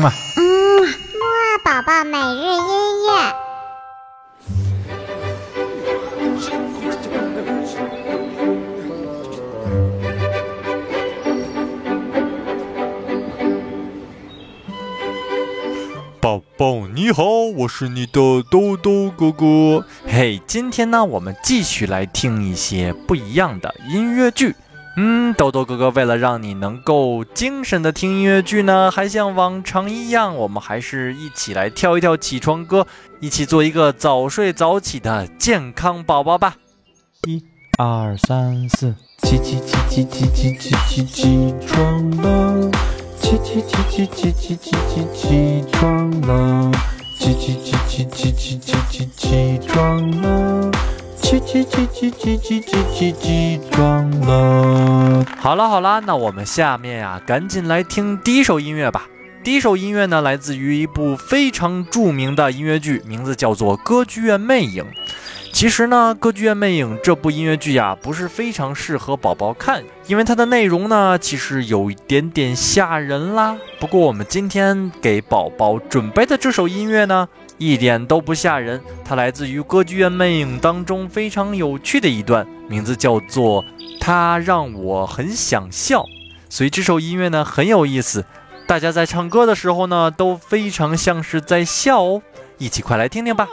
嘛。嗯，木二宝宝每日音乐。宝宝你好，我是你的豆豆哥哥。嘿，今天呢，我们继续来听一些不一样的音乐剧。嗯，豆豆哥哥为了让你能够精神的听音乐剧呢，还像往常一样，我们还是一起来跳一跳起床歌，一起做一个早睡早起的健康宝宝吧。一、二、三、四，起起起起起起起起起床了，起起起起起起起起起床了，起起起起起起起起起床了。起起起起起起起起起床了！好了好了，那我们下面呀，赶紧来听第一首音乐吧。第一首音乐呢，来自于一部非常著名的音乐剧，名字叫做《歌剧院魅影》。其实呢，《歌剧院魅影》这部音乐剧呀，不是非常适合宝宝看，因为它的内容呢，其实有一点点吓人啦。不过我们今天给宝宝准备的这首音乐呢，一点都不吓人，它来自于《歌剧院魅影》当中非常有趣的一段，名字叫做“它让我很想笑”。所以这首音乐呢很有意思，大家在唱歌的时候呢都非常像是在笑哦，一起快来听听吧。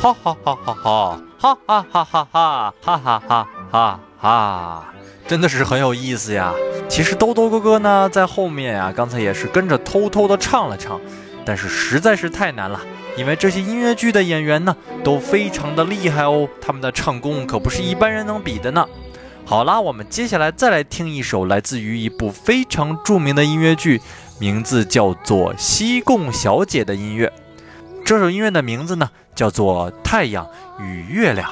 哈哈哈哈哈，哈哈哈哈哈，哈哈哈哈哈，真的是很有意思呀。其实兜兜哥哥呢，在后面啊，刚才也是跟着偷偷的唱了唱，但是实在是太难了，因为这些音乐剧的演员呢，都非常的厉害哦，他们的唱功可不是一般人能比的呢。好啦，我们接下来再来听一首来自于一部非常著名的音乐剧，名字叫做《西贡小姐》的音乐。这首音乐的名字呢，叫做《太阳与月亮》，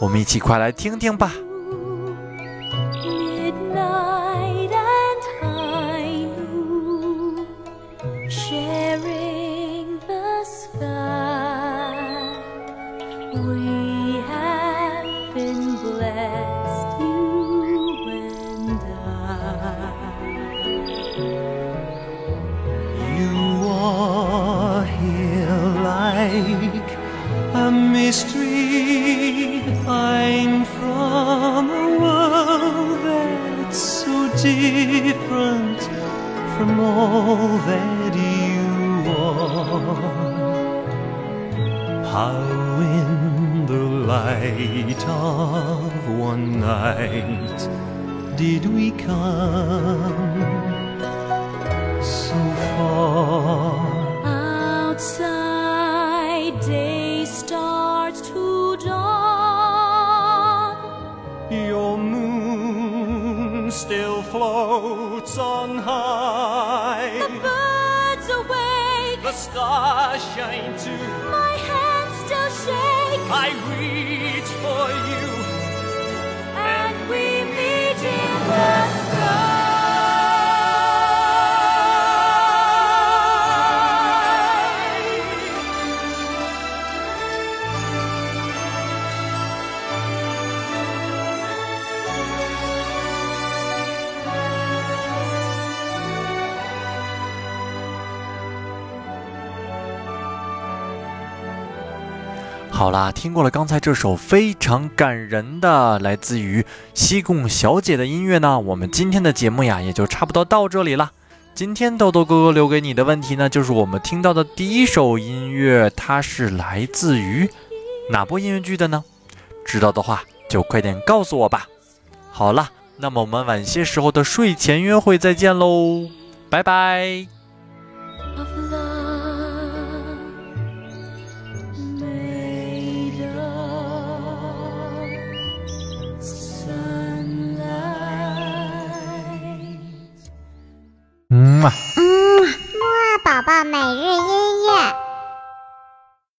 我们一起快来听听吧。Mystery I'm from a world that's so different from all that you are. How in the light of one night did we come so far? Still floats on high. The birds awake. The stars shine too. My hands still shake. I reach for you. And we meet in the 好啦，听过了刚才这首非常感人的来自于西贡小姐的音乐呢，我们今天的节目呀也就差不多到这里了。今天豆豆哥哥留给你的问题呢，就是我们听到的第一首音乐，它是来自于哪部音乐剧的呢？知道的话就快点告诉我吧。好了，那么我们晚些时候的睡前约会再见喽，拜拜。啊，每日一。